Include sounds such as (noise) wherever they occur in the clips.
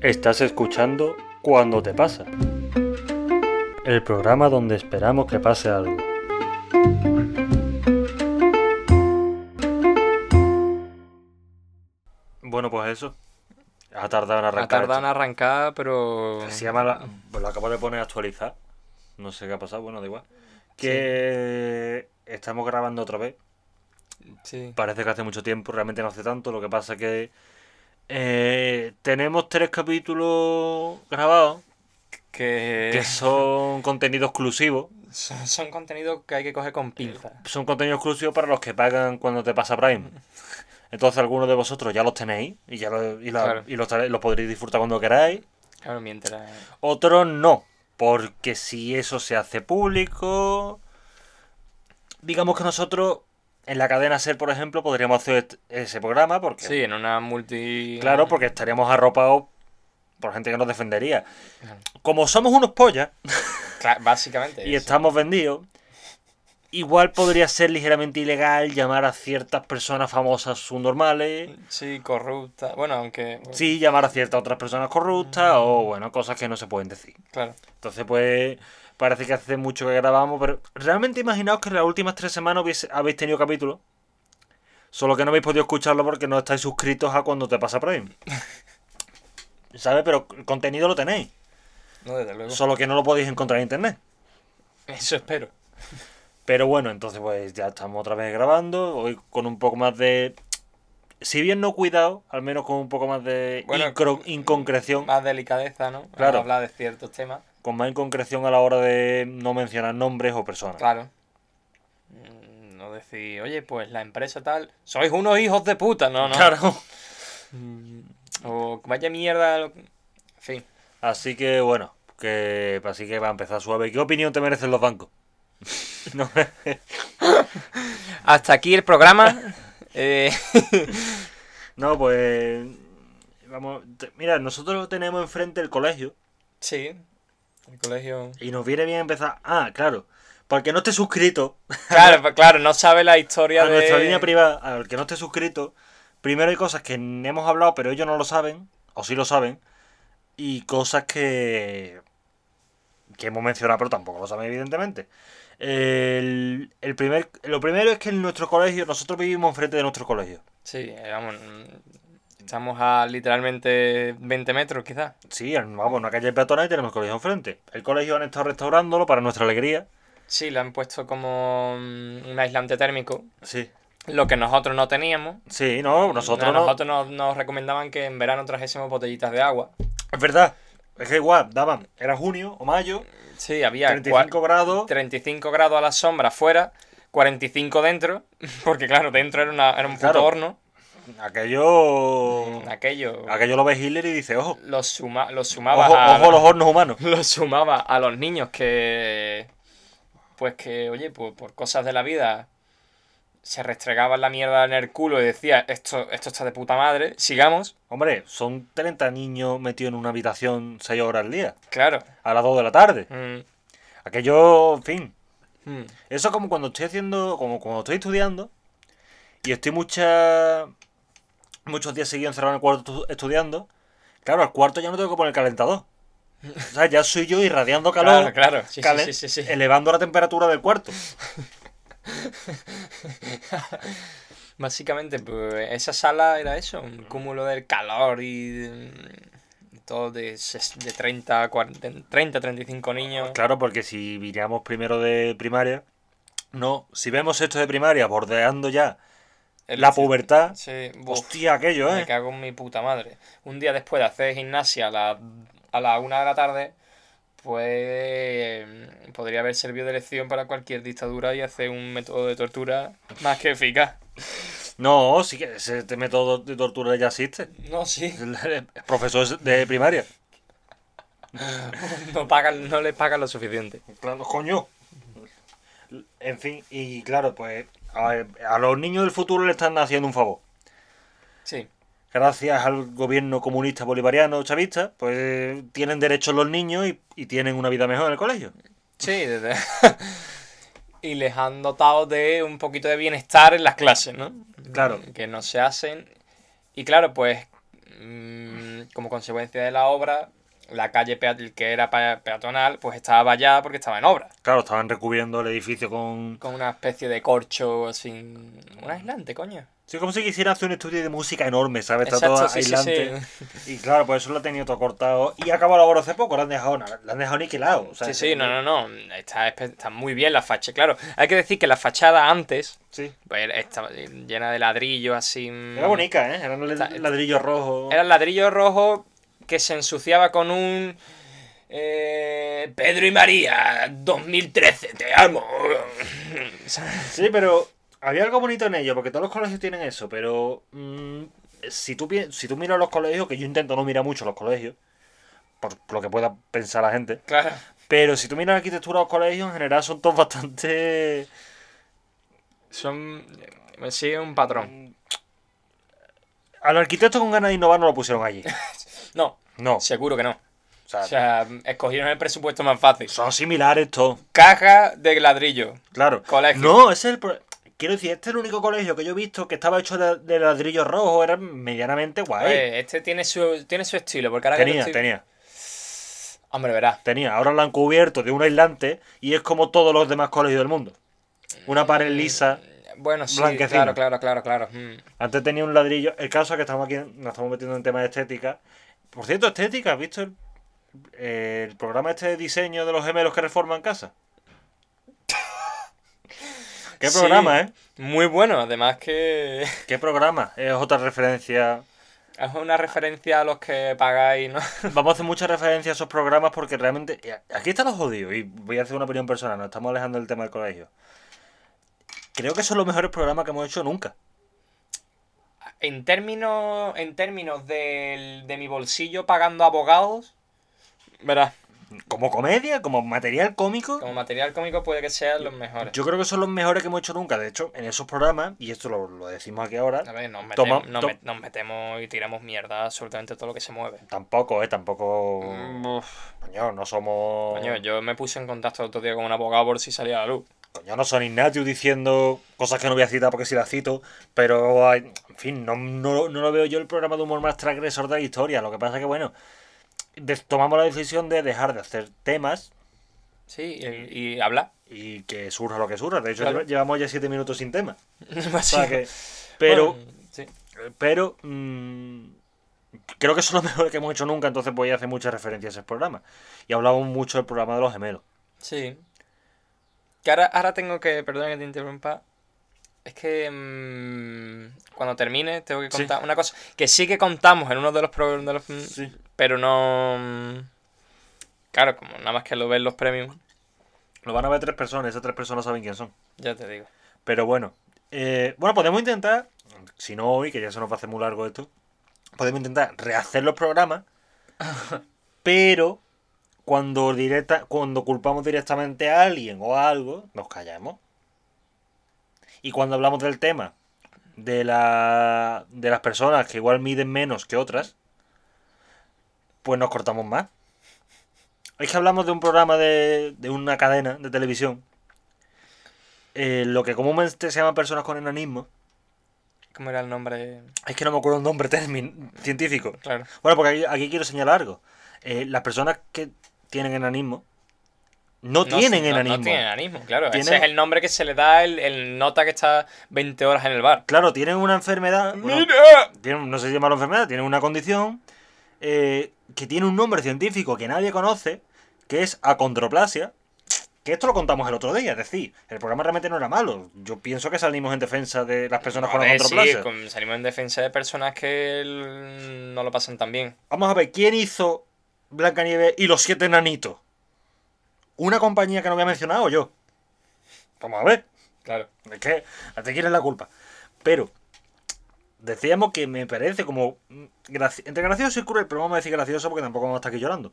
Estás escuchando Cuando te pasa. El programa donde esperamos que pase algo. Bueno, pues eso. Ha tardado en Ha arrancar. tardado en arrancar, pero. Se llama la... Pues lo acabo de poner a actualizar. No sé qué ha pasado, bueno, da igual. Que estamos grabando otra vez. Sí. Parece que hace mucho tiempo, realmente no hace tanto. Lo que pasa que eh, tenemos tres capítulos grabados Que, que son (laughs) contenido exclusivo. son, son contenidos que hay que coger con pinza. Son contenido exclusivo para los que pagan cuando te pasa Prime. (laughs) Entonces algunos de vosotros ya los tenéis y ya lo- y, la- Claro. y los, los podréis disfrutar cuando queráis. Claro, mientras. Otros no, porque si eso se hace público, digamos que nosotros en la cadena Ser, por ejemplo, podríamos hacer ese programa porque Sí, en una multi. Claro, porque estaríamos arropados por gente que nos defendería. Claro. Como somos unos pollas (laughs) Cla- básicamente. y eso. estamos vendidos, igual podría ser ligeramente ilegal llamar a ciertas personas famosas subnormales. Sí, corrupta. Bueno, aunque. Sí, llamar a ciertas otras personas corruptas o, bueno, cosas que no se pueden decir. Claro. Entonces, pues, parece que hace mucho que grabamos, pero realmente imaginaos que en las últimas tres semanas hubiese- habéis tenido capítulo. Solo que no habéis podido escucharlo porque no estáis suscritos a cuando te pasa Prime. (laughs) ¿Sabes? Pero el contenido lo tenéis. No, desde luego. Solo que no lo podéis encontrar en internet. Eso espero. Pero bueno, entonces pues ya estamos otra vez grabando. Hoy con un poco más de. Si bien no cuidado, al menos con un poco más de Bueno, incro- inconcreción. Más delicadeza, ¿no? Claro. Hablar de ciertos temas. Con más inconcreción a la hora de no mencionar nombres o personas. Claro. Mm, No decir, oye, pues la empresa tal. Sois unos hijos de puta, no, no. Claro. Mm, O vaya mierda. lo- En fin. Así que bueno, que así que va a empezar suave. ¿Qué opinión te merecen los bancos? (laughs) No, (laughs) Hasta aquí el programa. (laughs) Eh, no, pues vamos, mira, nosotros tenemos enfrente el colegio sí. El colegio. y nos viene bien empezar. Ah, claro, porque no esté suscrito (laughs) Claro, pues claro, no sabe la historia a de. nuestra línea privada, al que no esté suscrito, primero hay cosas que hemos hablado, pero ellos no lo saben, o sí lo saben, y cosas que, que hemos mencionado, pero tampoco lo saben, evidentemente. El, el primer, lo primero es que en nuestro colegio, nosotros vivimos enfrente de nuestro colegio. Sí, eh, vamos. Estamos a literalmente 20 metros, quizás. Sí, vamos, una calle peatonal y tenemos el colegio enfrente. El colegio han estado restaurándolo para nuestra alegría. Sí, le han puesto como mm, un aislante térmico. Sí. Lo que nosotros no teníamos. Sí, no, nosotros no. nosotros nos, nos recomendaban que en verano trajésemos botellitas de agua. Es verdad. Es que igual, daban, era junio o mayo, Sí, había 35 cua- grados. 35 grados a la sombra afuera, 45 dentro, (laughs) porque claro, dentro era, una, era un puto Claro. horno. Aquello. Aquello Aquello lo ve Hitler y dice, ojo. lo, suma, lo sumaba Ojo, a, ojo los hornos humanos. (laughs) lo sumaba a los niños que pues que oye pues por cosas de la vida se restregaban la mierda en el culo y decía esto esto está de puta madre sigamos Hombre, son 30 niños metidos en una habitación 6 horas al día. claro A las 2 de la tarde. Mm, Aquello, en fin. mm. Eso como cuando estoy haciendo, como cuando estoy estudiando y estoy mucha, muchos días seguidos encerrado en el cuarto estu- estudiando. Claro, al cuarto ya no tengo que poner calentador. O sea, ya soy yo irradiando calor, claro claro sí, sí, calen- sí, sí, sí. elevando la temperatura del cuarto. (laughs) básicamente pues esa sala era eso un cúmulo del calor y de- todo de, de 30 40, 30 35 niños Claro, porque si viniéramos primero de primaria, no, si vemos esto de primaria bordeando ya El- la pubertad, sí, hostia, aquello, Me ¿eh? cago en mi puta madre. Un día después de hacer gimnasia a la, a la una de la tarde, pues podría haber servido de lección para cualquier dictadura y hacer un método de tortura más que eficaz. No, sí que ese este método de tortura ya existe. No, sí. El profesor de primaria. (laughs) No, pagan, no les pagan lo suficiente. Claro, coño. En fin, y claro, pues a, a los niños del futuro le están haciendo un favor. Sí. Gracias al gobierno comunista bolivariano chavista, pues tienen derechos los niños y, y tienen una vida mejor en el colegio. Sí, desde... (laughs) y les han dotado de un poquito de bienestar en las clases, ¿no? Claro. Que no se hacen Y claro, pues mm, como consecuencia de la obra, la calle que era pe- peatonal, pues estaba vallada porque estaba en obra. Claro, estaban recubriendo el edificio con... Con una especie de corcho así. Un aislante, coño. Sí, como si quisiera hacer un estudio de música enorme, ¿sabes? Está Exacto, todo sí, sí, aislante. sí. Y claro, por eso lo ha tenido todo cortado. Y acabó la obra hace poco, lo han dejado, lo han dejado niquilado. o sea, Sí, sí, no, no, no. Está, está muy bien la fachada. Claro, hay que decir que la fachada antes Sí. pues, estaba llena de ladrillos así. Era bonita, ¿eh? Eran ladrillos rojos. Era el ladrillo rojo que se ensuciaba con un. eh, Pedro y María, 2013, te amo. (laughs) Sí, pero había algo bonito en ello, porque todos los colegios tienen eso, pero mm, si, tú, si tú miras los colegios, que yo intento no mirar mucho los colegios, por, por lo que pueda pensar la gente, Claro. pero si tú miras la arquitectura de los colegios, en general son todos (laughs) bastante... Son. Me sigue un patrón. A los arquitectos con ganas de innovar no lo pusieron allí. (laughs) No, No, seguro que no. sea, O sea, escogieron el presupuesto más fácil. son similares todos, Caja de ladrillo. claro. Colegio. No, ese es el... pro- Quiero decir, este es el único colegio que yo he visto que estaba hecho de, de ladrillo rojo, era medianamente guay. Oye, este tiene su, tiene su estilo, porque ahora que tenía, estoy- tenía. Hombre, verás. Tenía, ahora lo han cubierto de un aislante y es como todos los demás colegios del mundo. Una pared lisa. Bueno, sí, claro, claro, claro, claro. Mm. Antes tenía un ladrillo. El caso es que estamos aquí, nos estamos metiendo en temas de estética. Por cierto, estética, ¿has visto el, el programa este de diseño de los gemelos que reforman casa? (laughs) ¿Qué Sí. programa, eh? Muy bueno, además que (laughs) ¿Qué programa? Es otra referencia. es una referencia a los que pagáis, ¿no? (laughs) Vamos a hacer mucha referencia a esos programas porque realmente. Aquí está lo jodido y voy a hacer una opinión personal, nos estamos alejando del tema del colegio. Creo que son los mejores programas que hemos hecho nunca. En términos, en términos del- de mi bolsillo pagando abogados, verás, Como comedia, como material cómico, como material cómico puede que sean los mejores. yo creo que son los mejores que hemos hecho nunca. De hecho, en esos programas, y esto lo, lo decimos aquí ahora, A ver, nos Toma- metemos, nos, to- met- nos metemos y tiramos mierda absolutamente todo lo que se mueve. tampoco, ¿eh? Tampoco. Uf, Coño, no somos. coño, yo me puse en contacto el otro día con un abogado por si salía a la luz. Coño, no son Ignatius diciendo cosas que no voy a citar porque si las cito, pero en fin, no, no, no lo veo yo el programa de humor más transgresor de la historia. Lo que pasa es que, bueno, tomamos la decisión de dejar de hacer temas Sí, y, y habla. y que surja lo que surja. De hecho, Claro. llevamos ya siete minutos sin tema. (laughs) O sea que, pero, Bueno, sí. pero mm, creo que son los (laughs) mejores que hemos hecho nunca, entonces voy a hacer muchas referencias a ese programa. Y hablamos mucho del programa de los gemelos. Sí. Que ahora, ahora tengo que, perdona que te interrumpa. Es que mm, cuando termine tengo que Sí. contar una cosa que sí que contamos en uno de los programas, Sí. pero no... mm, Claro, como nada más que lo ven los premios, Lo van a ver tres personas, esas tres personas saben quién son. ya te digo. Pero bueno, eh, bueno, podemos intentar, si no hoy, que ya se nos va a hacer muy largo esto, podemos intentar rehacer los programas, (laughs) pero cuando, directa, cuando culpamos directamente a alguien o a algo, nos callamos. Y cuando hablamos del tema de, la, de las personas que igual miden menos que otras, pues nos cortamos más. Es que hablamos de un programa de, de una cadena de televisión eh, lo que comúnmente se llama personas con enanismo. ¿Cómo era el nombre? Es que no me acuerdo el nombre (laughs) término científico. Claro. Bueno, porque aquí, aquí quiero señalar algo. Eh, las personas que tienen enanismo no, tienen no- enanismo. No, tienen enanismo, claro. Tienen- Ese es el nombre que se le da el, el nota que está 20 horas en el bar. Claro, tienen una enfermedad. bueno, ¡Mira! tienen- no sé si llamarlo enfermedad, tienen una condición eh, que tiene un nombre científico que nadie conoce, que es acondroplasia. Que esto lo contamos el otro día, es decir, el programa realmente no era malo. Yo pienso que salimos en defensa de las personas con sí, acondroplasia. con- salimos en defensa de personas que no lo pasan tan bien. Vamos a ver, ¿quién hizo Blancanieves y los siete enanitos? ¿Una compañía que no había mencionado yo? Vamos a ver. Claro. Es que hasta quién es la culpa. Pero decíamos que me parece como entre gracioso y cruel, pero vamos a decir gracioso porque tampoco vamos a estar aquí llorando.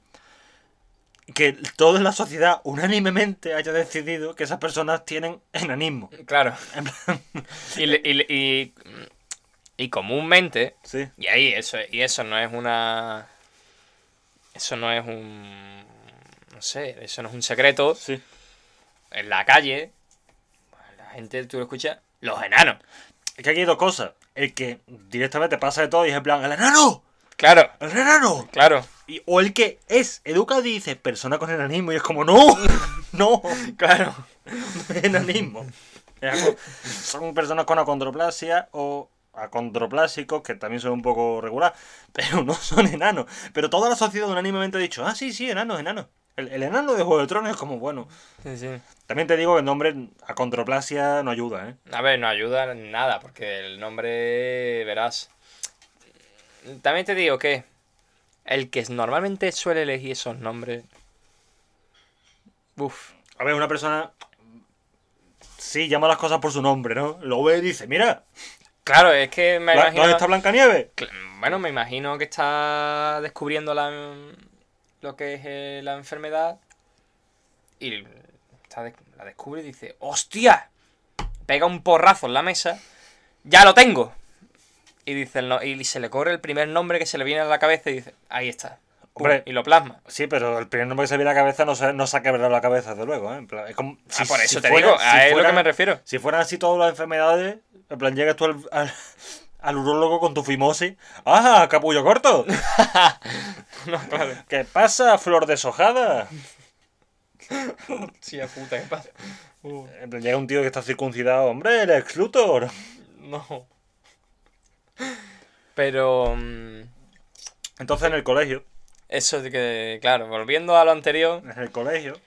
Que toda la sociedad unánimemente haya decidido que esas personas tienen enanismo. Claro. (laughs) En plan, Y, y, y, y comúnmente, sí. y ahí eso, y eso no es una. Eso no es un. No sé, eso no es un secreto. Sí. En la calle, la gente, tú lo escuchas, los enanos. Es que aquí hay dos cosas. El que directamente pasa de todo y es en plan, ¡el enano! Claro, ¡El enano! claro, Y- o el que es educado y dice, persona con enanismo. Y es como, ¡no! (laughs) ¡No! claro. (laughs) enanismo. Son personas con acondroplasia o acondroplásicos que también son un poco regular, (laughs) pero no son enanos. Pero toda la sociedad unánimemente ha dicho, ah, sí, sí, enanos, enanos. El, el enano de Juego de Tronos es como, bueno. Sí, sí. También te digo que el nombre acondroplasia no ayuda, ¿eh? A ver, no ayuda en nada, porque el nombre, verás. También te digo que el que normalmente suele elegir esos nombres. Uf. A ver, una persona. Sí, llama las cosas por su nombre, ¿no? Lo ve y dice, mira, Claro, es que me ¿la- imagino. ¿dónde está Blancanieves? Bueno, me imagino que está descubriendo la, lo que es eh, la enfermedad y está de- la descubre y dice, ¡hostia! Pega un porrazo en la mesa, ¡ya lo tengo! Y dice el no- y se le corre el primer nombre que se le viene a la cabeza y dice, ahí está. Pum, Hombre. y lo plasma. Sí, pero el primer nombre que se viene a la cabeza no se, no se ha quebrado la cabeza, desde luego, ¿eh? En plan, es como, Ah, si- por eso si te fuera- digo, si a es lo que me refiero. Si fueran así todas las enfermedades, en plan, llegas tú al, al, al urólogo con tu fimosis. ¡Ah, capullo corto! (laughs) No, claro. ¿Qué pasa, flor deshojada? Sí, a puta, ¿qué pasa? En plan, llega un tío que está circuncidado. ¡Hombre, el ex Luthor! No. Pero... mm, Entonces, en el colegio, Eso de que, claro, volviendo a lo anterior, en el colegio,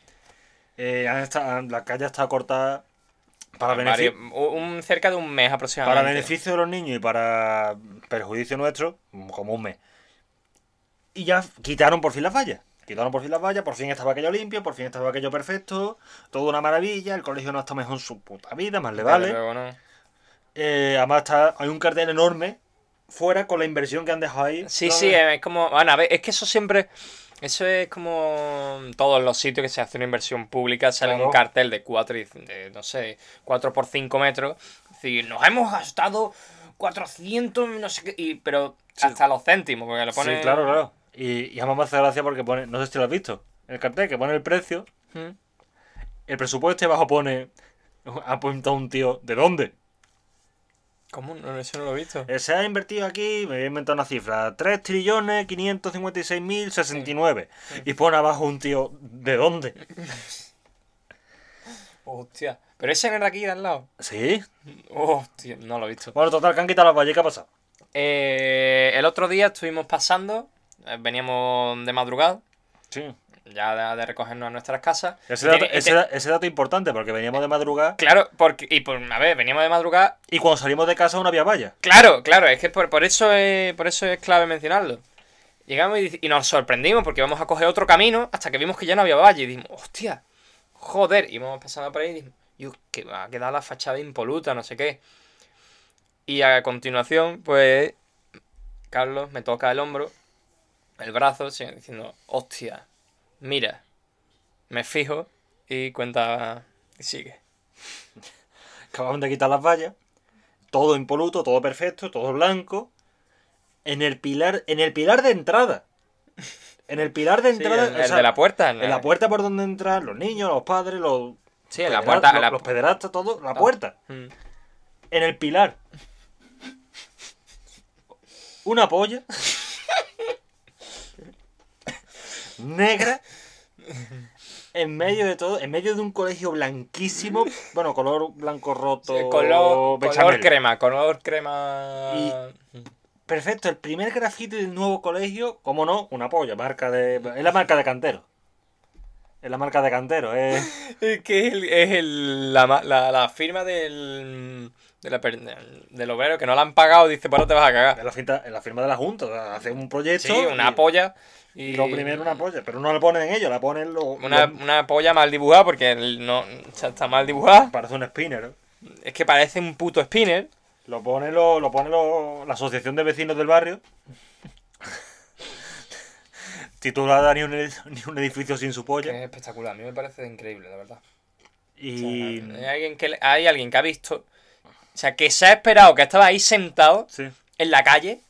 eh, han estado- la calle está cortada para, varios- benefi- un, cerca de un mes aproximadamente. para beneficio de los niños y para perjuicio nuestro, como un mes. Y ya quitaron por fin las vallas. Quitaron por fin las vallas, por fin estaba aquello limpio, por fin estaba aquello perfecto, todo una maravilla, el colegio no está mejor en su puta vida, más le vale. Eh, además está, hay un cartel enorme fuera con la inversión que han dejado ahí. Sí, ¿sabes? sí, es como. Bueno, a ver, es que eso siempre. Eso es como todos los sitios que se hace una inversión pública, sale Claro. un cartel de 4 y de, no sé, 4 por 5 metros. Es decir, nos hemos gastado 400, no sé qué, y, pero hasta los céntimos, porque lo pone. Sí, claro, claro. Y, y además me hace gracia porque pone, no sé si lo has visto, el cartel que pone el precio, ¿Mm? el presupuesto y abajo pone, ha apuntado un tío, ¿de dónde? ¿Cómo? No, eso no lo he visto. Eh, Se ha invertido aquí, me voy a inventar una cifra, 3 trillones 556 mil 69. Y pone abajo un tío, ¿de dónde? (laughs) Hostia. Pero ese no era aquí de al lado. Sí. Hostia, no lo he visto. Bueno, total, que han quitado las vallas, ¿qué ha pasado? Eh, el otro día estuvimos pasando, eh, veníamos de madrugada, Sí. Ya de, recogernos a nuestras casas. Ese dato, ese, te- da- ese dato importante porque veníamos de madrugada Claro, porque, y por, a ver, veníamos de madrugada. y cuando salimos de casa no había valla. Claro, claro, es que por, por eso es, por eso es clave mencionarlo. Llegamos y, y nos sorprendimos porque íbamos a coger otro camino hasta que vimos que ya no había valle. Y dijimos, hostia, joder. Y íbamos pasando por ahí y dijimos, yo, que va a quedar la fachada impoluta, no sé qué. Y a continuación, pues, Carlos me toca el hombro, el brazo, diciendo, hostia, mira, me fijo y cuenta y sigue. Acababan de quitar las vallas. Todo impoluto, todo perfecto, todo blanco. En el pilar, en el pilar de entrada. En el pilar de entrada. el, o el sea, de la puerta. En la puerta por donde entran los niños, los padres, los. Sí, en la puerta. en Los, la- los pederastas, todo. La puerta. Mm. En el pilar. Una polla. (laughs) negra. (laughs) En medio de todo, en medio de un colegio blanquísimo, bueno, color blanco roto, Sí, color, crema, color crema. Perfecto, el primer grafiti del nuevo colegio, como no, una polla, marca de. Es la marca de cantero. Es la marca de cantero, es. (laughs) Es que es, el- es el- la, la, la firma del, de la per- del obrero que no la han pagado, dice, pues no te vas a es cagar. la, finta- es la firma de la Junta. Hace un proyecto. Sí, una y- polla. Y Y lo primero una polla, pero no la ponen ellos, la ponen los. Una, los- una polla mal dibujada porque no, está mal dibujada. Parece un spinner. ¿eh? Es que parece un puto spinner. Lo pone, lo, lo pone lo- la Asociación de Vecinos del Barrio. (laughs) Titulada ni un, ni un edificio sin su polla. Es espectacular, a mí me parece increíble, la verdad. Y. hay, alguien que, hay alguien que ha visto, o sea, que se ha esperado, que estaba ahí sentado Sí, en la calle,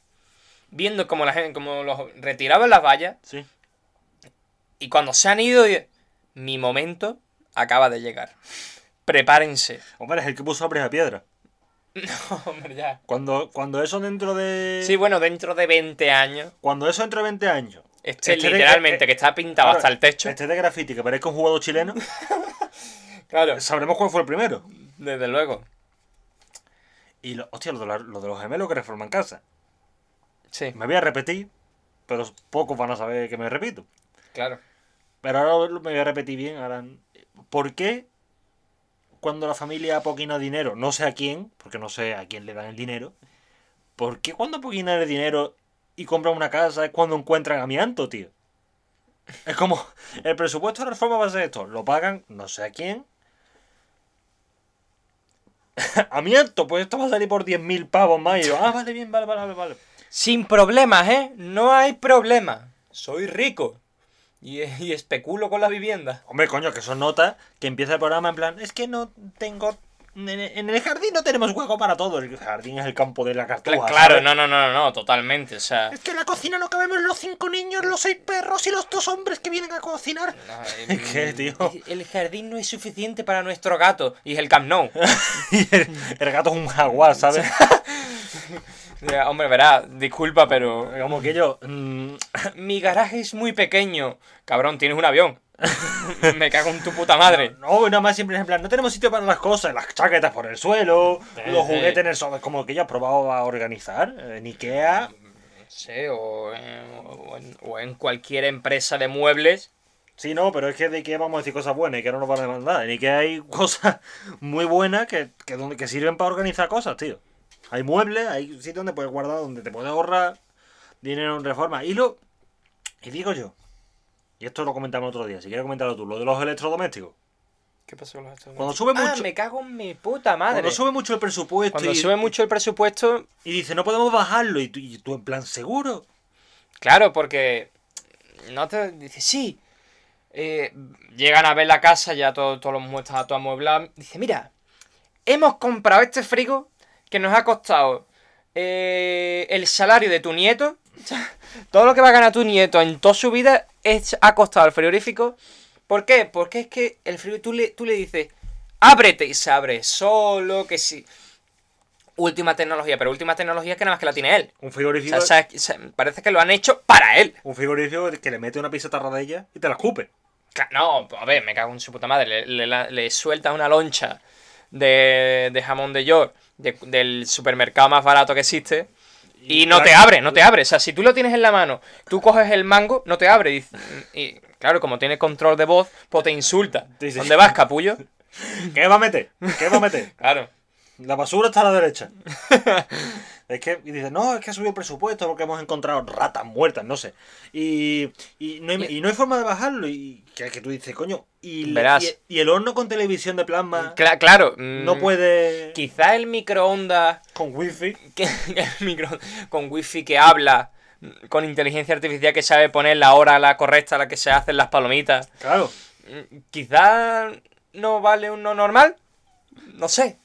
viendo como la gente, como los retiraban las vallas, sí. y cuando se han ido, mi momento acaba de llegar. Prepárense. Hombre, es el que puso a a piedra. (laughs) No, hombre, ya. Cuando, cuando eso dentro de. Sí, bueno, dentro de 20 años, Cuando eso dentro de 20 años. este, Este literalmente que está pintado claro, hasta el techo. Este de graffiti que parezca un jugador chileno. (laughs) Claro, sabremos cuál fue el primero. desde luego. Y lo, hostia, lo de, la- lo de los gemelos que reforman casa. Sí, Me voy a repetir, pero pocos van a saber que me repito. claro. Pero ahora me voy a repetir bien. Ahora, ¿Por qué cuando la familia apoquina dinero, no sé a quién, porque no sé a quién le dan el dinero, ¿por qué cuando apoquinan el dinero y compran una casa es cuando encuentran amianto, tío? Es como, el presupuesto de reforma va a ser esto, lo pagan no sé a quién. (laughs) amianto, pues esto va a salir por 10.000 pavos más. Y yo, ah, vale, bien, vale, vale, vale, vale. Sin problemas, ¿eh? No hay problema. Soy rico. Y, (laughs) y especulo con la vivienda. Hombre, coño, que son notas que empieza el programa en plan, es que no tengo... En el jardín no tenemos hueco para todo. El jardín es el campo de la cartuja. claro, no, no, no, no, totalmente. O sea, Es que en la cocina no cabemos los cinco niños, los seis perros y los dos hombres que vienen a cocinar. no, (laughs) ¿Qué, tío? El jardín no es suficiente para nuestro gato. Y es el Camp Nou. (laughs) Y el, el gato es un jaguar, ¿sabes? Ya, Hombre, verá, disculpa, pero. Como que yo... mm, (laughs) Mi garaje es muy pequeño. Cabrón, tienes un avión. (laughs) Me cago en tu puta madre. no, nada más siempre es en plan, no tenemos sitio para las cosas, las chaquetas por el suelo, Sí, los sí. juguetes en el suelo. Como que yo he probado a organizar en Ikea. No sé, o en, o en- o en cualquier empresa de muebles. Sí, no, pero es que de Ikea vamos a decir cosas buenas y que no nos van a demandar. En Ikea hay (laughs) cosas muy buenas que, que, que sirven para organizar cosas, tío. Hay muebles, hay sitios donde puedes guardar, donde te puedes ahorrar dinero en reforma. Y lo. Y digo yo, y esto lo comentamos otro día, si quieres comentarlo tú, lo de los electrodomésticos. ¿Qué pasó con los electrodomésticos? Cuando sube Ah, mucho, me cago en mi puta madre. cuando sube mucho el presupuesto Cuando y, sube mucho el presupuesto, y dice, no podemos bajarlo, y tú, y tú en plan seguro. claro, porque no te dice, sí. eh, llegan a ver la casa, ya todo, todos los muebles está todo amueblado. Dice, mira, hemos comprado este frigo que nos ha costado eh, el salario de tu nieto. (laughs) Todo lo que va a ganar tu nieto en toda su vida es, ha costado el frigorífico. ¿Por qué? Porque es que el frigorífico, tú le, tú le dices, ábrete y se abre solo, que sí. Última tecnología, pero última tecnología que nada más que la tiene él. Un O frigorífico, sea, o sea, se- parece que lo han hecho para él. un frigorífico que le mete una pizza ella y te la escupe. No, a ver, me cago en su puta madre. Le, le, la- le sueltas una loncha de, de jamón de york de- del supermercado más barato que existe y no te abre, no te abre. O sea, si tú lo tienes en la mano, tú coges el mango, no te abre. Y, y, claro, como tiene control de voz, pues te insulta. ¿Dónde vas, capullo? ¿Qué va a meter? ¿Qué va a meter? (laughs) Claro. La basura está a la derecha. (laughs) es que, y dice, no, es que ha subido el presupuesto porque hemos encontrado ratas muertas, no sé. Y, y, no, hay, y no hay forma de bajarlo. Y que, que tú dices, coño. Y, Verás. y, y el horno con televisión de plasma Cla- claro. no mm, puede. Quizá el microondas Con wifi. (laughs) que, el micro con wifi que habla con inteligencia artificial que sabe poner la hora la correcta a la que se hacen las palomitas Claro. Mm, quizá no vale uno normal no sé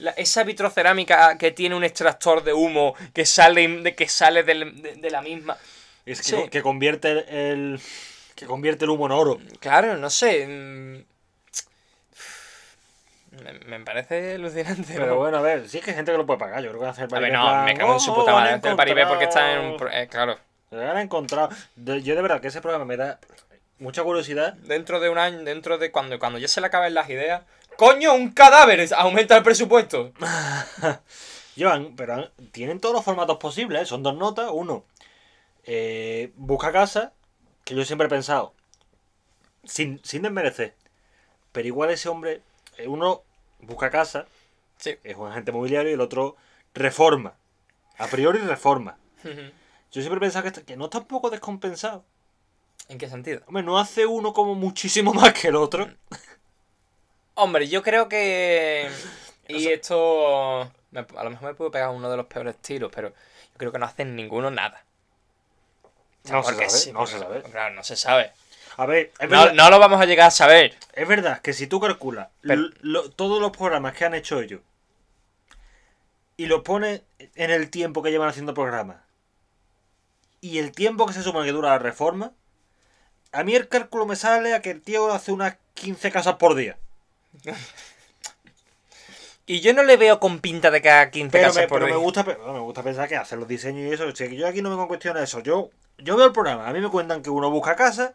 La- esa vitrocerámica que tiene un extractor de humo que sale de que sale del- de, de la misma Es que, Sí. que convierte el. Que convierte el humo en oro. claro no sé mm, me, me parece alucinante Pero ¿no? bueno, a ver, sí es que hay gente que lo puede pagar. Yo creo que hacer el a ver Paribé no plan, me cago en su "Oh, puta madre Hace el Paribé porque está en un encontrado". pro- eh, claro Se han encontrado. Yo de verdad que ese programa me da mucha curiosidad. dentro de un año, dentro de cuando, cuando ya se le acaben las ideas. ¡Coño, un cadáver! Aumenta el presupuesto. (laughs) Llevan, pero tienen todos los formatos posibles, ¿eh? son dos notas. Uno, eh, busca casa, que yo siempre he pensado, sin, sin desmerecer, pero igual ese hombre, eh, uno busca casa, Sí. es un agente mobiliario, y el otro reforma. A priori reforma. Yo siempre he pensado que, que no está un poco descompensado. ¿En qué sentido? Hombre, no hace uno como muchísimo (laughs) más que el otro. Hombre, yo creo que. (laughs) Y esto. a lo mejor me puedo pegar uno de los peores tiros, pero yo creo que no hacen ninguno nada. No se Porque sabe, sí, no se sabe. Claro, no se sabe. A ver, es No, verdad, no lo vamos a llegar a saber. es verdad que si tú calculas Pero- l- lo- todos los programas que han hecho ellos y los pones en el tiempo que llevan haciendo programas y el tiempo que se supone que dura la reforma, a mí el cálculo me sale a que el tío hace unas 15 casas por día. Y yo no le veo con pinta de cada 15 Pero, casas me, por pero me, gusta, me gusta pensar que hacen los diseños y eso. O sea, que yo aquí no me cuestiona eso. Yo, yo veo el programa. A mí me cuentan que uno busca casa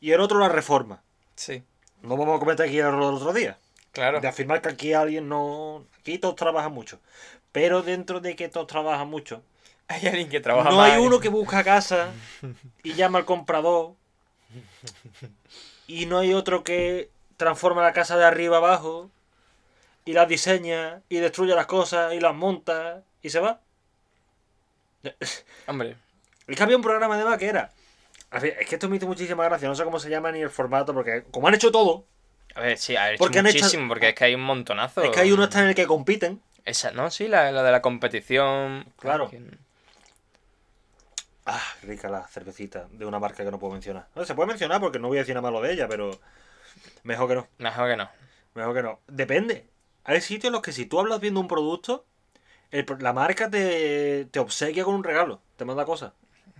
y el otro la reforma. Sí, No vamos a comentar aquí el error del otro día. claro. De afirmar que aquí alguien no. Aquí todos trabajan mucho. Pero dentro de que todos trabajan mucho, Hay alguien que trabaja no hay uno que busca casa y llama al comprador. Y no hay otro que transforma la casa de arriba abajo y las diseña y destruye las cosas y las monta y se va. (laughs) Hombre, Es que había un programa además que era. a ver, Es que esto me hizo muchísima gracia, no sé cómo se llama ni el formato, porque como han hecho todo, a ver, sí, ha hecho Porque han hecho- muchísimo, porque es que hay un montonazo. es que hay uno está en el que compiten. Esa, no, sí, la, la de la competición. Claro. Que- Ah, rica la cervecita de una marca que no puedo mencionar. No, se puede mencionar porque no voy a decir nada malo de ella, pero mejor que no. Mejor que no. Mejor que no. Depende. Hay sitios en los que si tú hablas viendo un producto, el la marca te, te obsequia con un regalo, te manda cosas.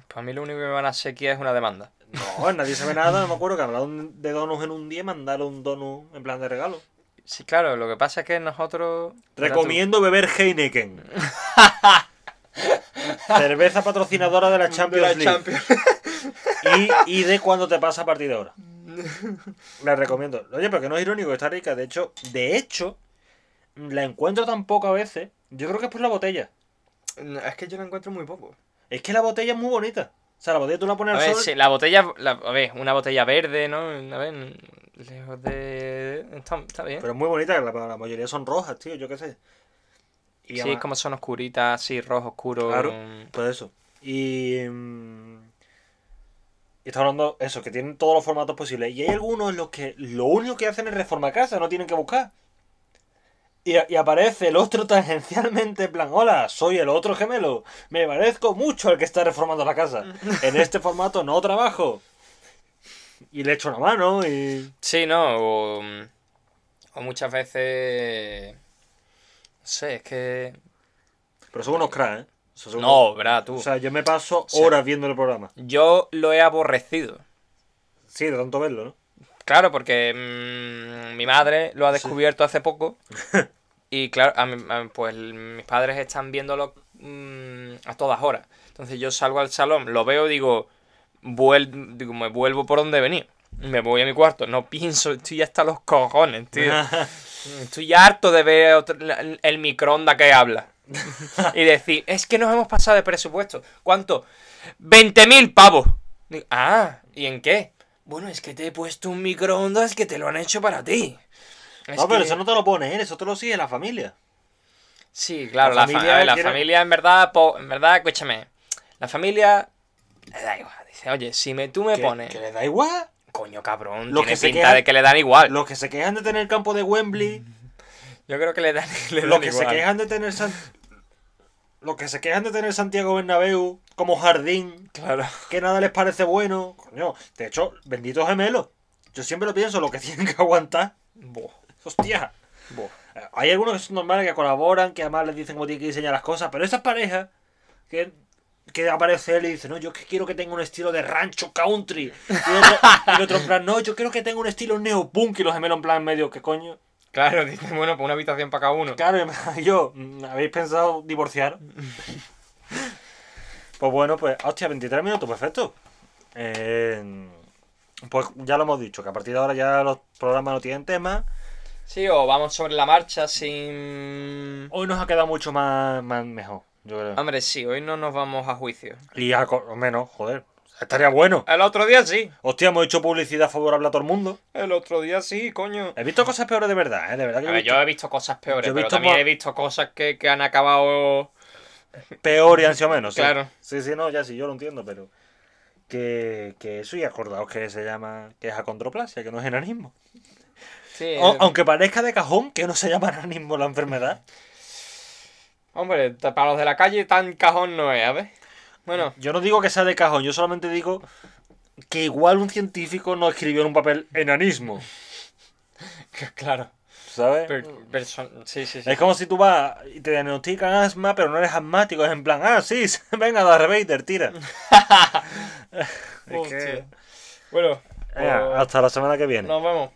Pues a mí lo único que me van a sequía es una demanda. No, nadie sabe nada. No me acuerdo que hablaron de donuts en un día y mandaron un donut en plan de regalo. Sí, claro, lo que pasa es que nosotros. Recomiendo beber Heineken. (laughs) Cerveza patrocinadora de la Champions League. Y, y de cuando te pasa a partir de ahora. (laughs) La recomiendo. Oye, pero que no es irónico, está rica. De hecho, de hecho, la encuentro tan poco a veces. Yo creo que es por la botella. Es que yo la encuentro muy poco. Es que la botella es muy bonita. O sea, la botella tú la pones A al ver, sol. sí, la botella. la- a ver, una botella verde, ¿no? A ver, lejos de. Está, está bien. Pero es muy bonita, la, la mayoría son rojas, tío, yo qué sé. Y sí, además- como son oscuritas, así, rojo oscuro. Claro. mm, Pues eso. Y. mm, y está hablando eso, que tienen todos los formatos posibles. Y hay algunos en los que lo único que hacen es reformar casa, no tienen que buscar. Y, y aparece el otro (laughs) tangencialmente en plan, hola, soy el otro gemelo. Me parezco mucho al que está reformando la casa. (laughs) En este formato no trabajo. Y le echo una mano y... Sí, ¿no? O, o muchas veces. No sé, es que. Pero son unos cracks, ¿eh? No, ¿verdad? Tú. O sea, yo me paso sea- horas viendo el programa. Yo lo he aborrecido. Sí, de tanto verlo, ¿no? Claro, porque mm, mi madre lo ha descubierto hace poco. Y claro, a mí, pues mis padres están viéndolo mm, a todas horas. Entonces yo salgo al salón, lo veo y digo, vuel- digo, me vuelvo por donde venía. Me voy a mi cuarto, no pienso, estoy hasta los cojones, tío. (laughs) Estoy harto de ver otro- el microondas que habla. (laughs) Y decir, es que nos hemos pasado de presupuesto. ¿Cuánto? 20.000 pavos. Ah, ¿y en qué? Bueno, es que te he puesto un microondas que te lo han hecho para ti. Es no, pero que- eso no te lo pone él, eso te lo sigue la familia. Sí, claro, La la, fa- familia la quiere- familia en verdad, po- en verdad, escúchame. La familia le da igual. Dice, oye, si me, tú me Que, pones. que le da igual. Coño, cabrón, Los tiene que se pinta quejan- de que le dan igual. Los que se quejan de tener el campo de Wembley, Yo creo que le dan, (laughs) le dan los que se quejan de tener San- los que se quejan de tener Santiago Bernabéu como jardín, Claro. que nada les parece bueno, coño, de hecho, benditos gemelos. Yo siempre lo pienso, lo que (laughs) tienen que aguantar. Buah, Hostia. buah. Eh, Hay algunos que son normales, que colaboran, que además les dicen cómo tienen que diseñar las cosas, pero esas parejas que, que aparece él y dice, no, yo es que quiero que tenga un estilo de rancho country. Y el otro, y el otro en plan, no, yo quiero que tenga un estilo neopunk y los gemelos en plan medio, ¿qué coño? Claro, (laughs) dice, bueno, pues una habitación para cada uno. Claro, y yo, mm, ¿habéis pensado divorciar? (laughs) pues bueno, pues, hostia, 23 minutos, perfecto. Eh, pues ya lo hemos dicho, que a partir de ahora ya los programas no tienen tema. Sí, o vamos sobre la marcha sin... Hoy nos ha quedado mucho más, más mejor, yo creo. Hombre, sí, hoy no nos vamos a juicio. Y a menos, joder. Estaría bueno. El otro día sí. Hostia, hemos hecho publicidad favorable a todo el mundo. El otro día sí, coño. He visto cosas peores de verdad, ¿eh? De verdad que A he ver, visto yo he visto cosas peores, Yo he pero visto también he visto cosas que, que han acabado... peor y han sido menos. sí. Claro. Sí, sí, no, ya sí, yo lo entiendo, pero. Que, que eso, y acordaos que se llama. que es acondroplasia, que no es enanismo. Sí, O- eh, aunque parezca de cajón que no se llama enanismo la enfermedad. Hombre, para los de la calle tan cajón no es, a ver. Bueno, Yo no digo que sea de cajón, yo solamente digo que igual un científico no escribió en un papel enanismo. (laughs) claro. ¿Sabes? Per- sí, sí, sí. Es como si tú vas y te diagnostican asma, pero no eres asmático. Es en plan, ah, sí, (laughs) venga, Darth Vader, tira. (laughs) es que... Bueno, hasta la semana que viene. nos vemos.